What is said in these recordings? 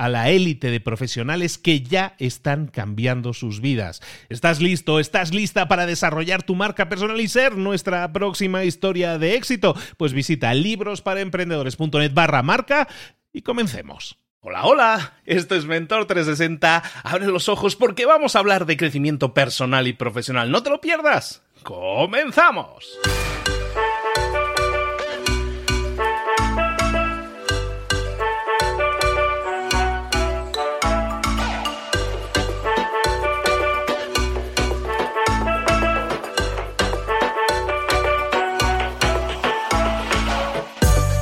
a la élite de profesionales que ya están cambiando sus vidas. ¿Estás listo? ¿Estás lista para desarrollar tu marca personal y ser nuestra próxima historia de éxito? Pues visita librosparaemprendedores.net barra marca y comencemos. Hola, hola, esto es Mentor 360. Abre los ojos porque vamos a hablar de crecimiento personal y profesional. No te lo pierdas. ¡Comenzamos!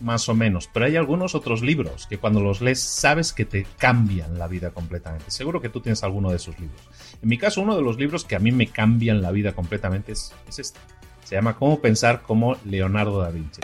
más o menos, pero hay algunos otros libros que cuando los lees sabes que te cambian la vida completamente. Seguro que tú tienes alguno de esos libros. En mi caso, uno de los libros que a mí me cambian la vida completamente es, es este. Se llama Cómo pensar como Leonardo da Vinci.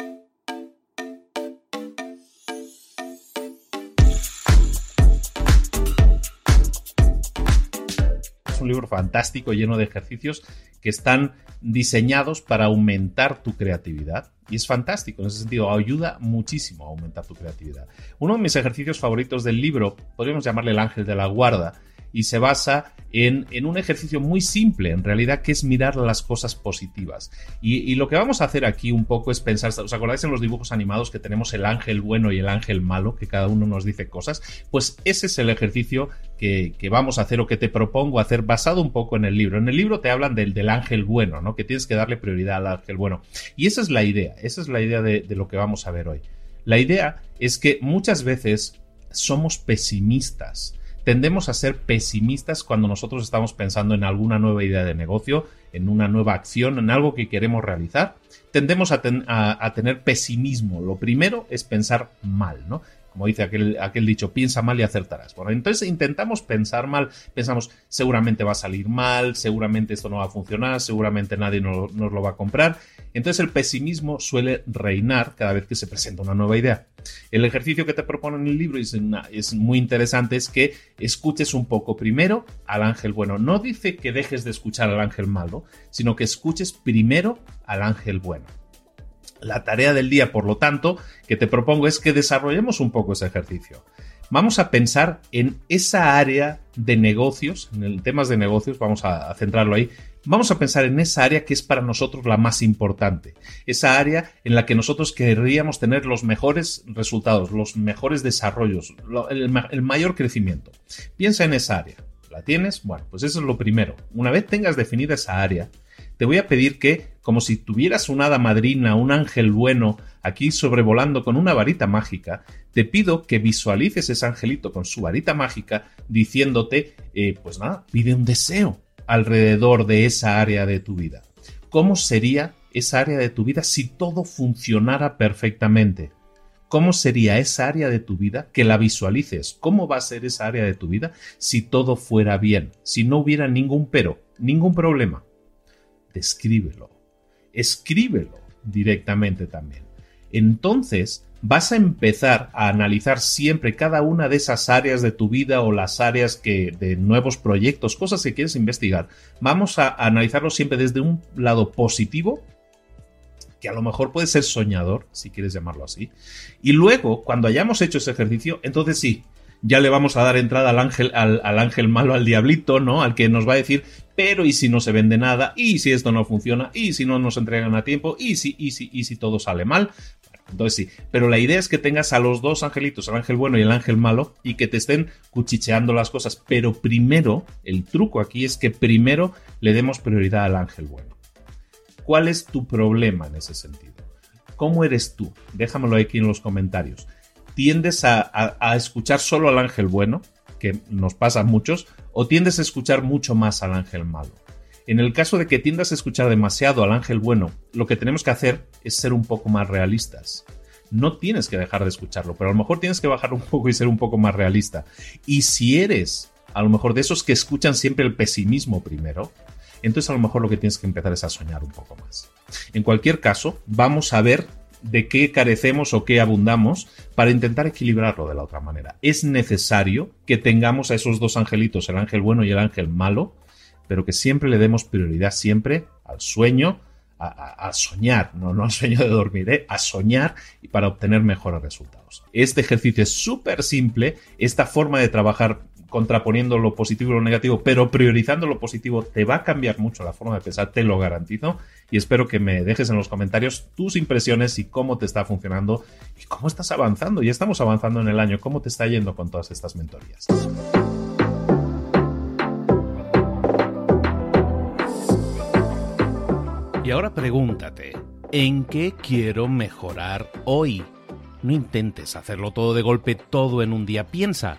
Es un libro fantástico lleno de ejercicios que están diseñados para aumentar tu creatividad. Y es fantástico, en ese sentido, ayuda muchísimo a aumentar tu creatividad. Uno de mis ejercicios favoritos del libro, podríamos llamarle el ángel de la guarda, y se basa en, un ejercicio muy simple, en realidad, que es mirar las cosas positivas. Y, lo que vamos a hacer aquí un poco es pensar, ¿os acordáis en los dibujos animados que tenemos el ángel bueno y el ángel malo, que cada uno nos dice cosas? Pues ese es el ejercicio que, vamos a hacer o que te propongo hacer basado un poco en el libro. En el libro te hablan del, del ángel bueno, ¿no? Que tienes que darle prioridad al ángel bueno. Y esa es la idea, esa es la idea de lo que vamos a ver hoy. La idea es que muchas veces somos pesimistas tendemos a ser pesimistas cuando nosotros estamos pensando en alguna nueva idea de negocio, en una nueva acción, en algo que queremos realizar. Tendemos a, tener pesimismo. Lo primero es pensar mal, ¿no? Como dice aquel, dicho, piensa mal y acertarás. Bueno, entonces intentamos pensar mal, pensamos, seguramente va a salir mal, seguramente esto no va a funcionar, seguramente nadie nos, lo va a comprar. Entonces el pesimismo suele reinar cada vez que se presenta una nueva idea. El ejercicio que te propone en el libro es, es muy interesante, es que escuches un poco primero al ángel bueno. No dice que dejes de escuchar al ángel malo, sino que escuches primero al ángel bueno. La tarea del día, por lo tanto, que te propongo es que desarrollemos un poco ese ejercicio. Vamos a pensar en esa área de negocios, en el temas de negocios, vamos a, centrarlo ahí. Vamos a pensar en esa área que es para nosotros la más importante, esa área en la que nosotros querríamos tener los mejores resultados, los mejores desarrollos, el mayor crecimiento. Piensa en esa área. ¿La tienes? Bueno, pues eso es lo primero. Una vez tengas definida esa área, te voy a pedir que, como si tuvieras una hada madrina, un ángel bueno, aquí sobrevolando con una varita mágica, te pido que visualices ese angelito con su varita mágica diciéndote, eh, pues nada, pide un deseo alrededor de esa área de tu vida. ¿Cómo sería esa área de tu vida si todo funcionara perfectamente? ¿Cómo sería esa área de tu vida? Que la visualices. ¿Cómo va a ser esa área de tu vida si todo fuera bien? Si no hubiera ningún pero, ningún problema escríbelo. Escríbelo directamente también. Entonces vas a empezar a analizar siempre cada una de esas áreas de tu vida o las áreas que de nuevos proyectos, cosas que quieres investigar. Vamos a analizarlo siempre desde un lado positivo que a lo mejor puede ser soñador, si quieres llamarlo así. Y luego, cuando hayamos hecho ese ejercicio, entonces sí, ya le vamos a dar entrada al ángel, al, ángel malo, al diablito, ¿no? Al que nos va a decir, pero ¿y si no se vende nada? ¿Y si esto no funciona? ¿Y si no nos entregan a tiempo? ¿Y si, y si, y si todo sale mal? Entonces sí, pero la idea es que tengas a los dos angelitos, el ángel bueno y el ángel malo, y que te estén cuchicheando las cosas. Pero primero, el truco aquí es que primero le demos prioridad al ángel bueno. ¿Cuál es tu problema en ese sentido? ¿Cómo eres tú? Déjamelo aquí en los comentarios tiendes a, escuchar solo al ángel bueno, que nos pasa a muchos, o tiendes a escuchar mucho más al ángel malo. En el caso de que tiendas a escuchar demasiado al ángel bueno, lo que tenemos que hacer es ser un poco más realistas. No tienes que dejar de escucharlo, pero a lo mejor tienes que bajar un poco y ser un poco más realista. Y si eres a lo mejor de esos que escuchan siempre el pesimismo primero, entonces a lo mejor lo que tienes que empezar es a soñar un poco más. En cualquier caso, vamos a ver de qué carecemos o qué abundamos para intentar equilibrarlo de la otra manera. Es necesario que tengamos a esos dos angelitos, el ángel bueno y el ángel malo, pero que siempre le demos prioridad siempre al sueño, a, soñar, no, no al sueño de dormir, ¿eh? a soñar y para obtener mejores resultados. Este ejercicio es súper simple, esta forma de trabajar contraponiendo lo positivo y lo negativo, pero priorizando lo positivo, te va a cambiar mucho la forma de pensar, te lo garantizo. Y espero que me dejes en los comentarios tus impresiones y cómo te está funcionando y cómo estás avanzando. Ya estamos avanzando en el año, cómo te está yendo con todas estas mentorías. Y ahora pregúntate, ¿en qué quiero mejorar hoy? No intentes hacerlo todo de golpe, todo en un día. Piensa,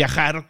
viajar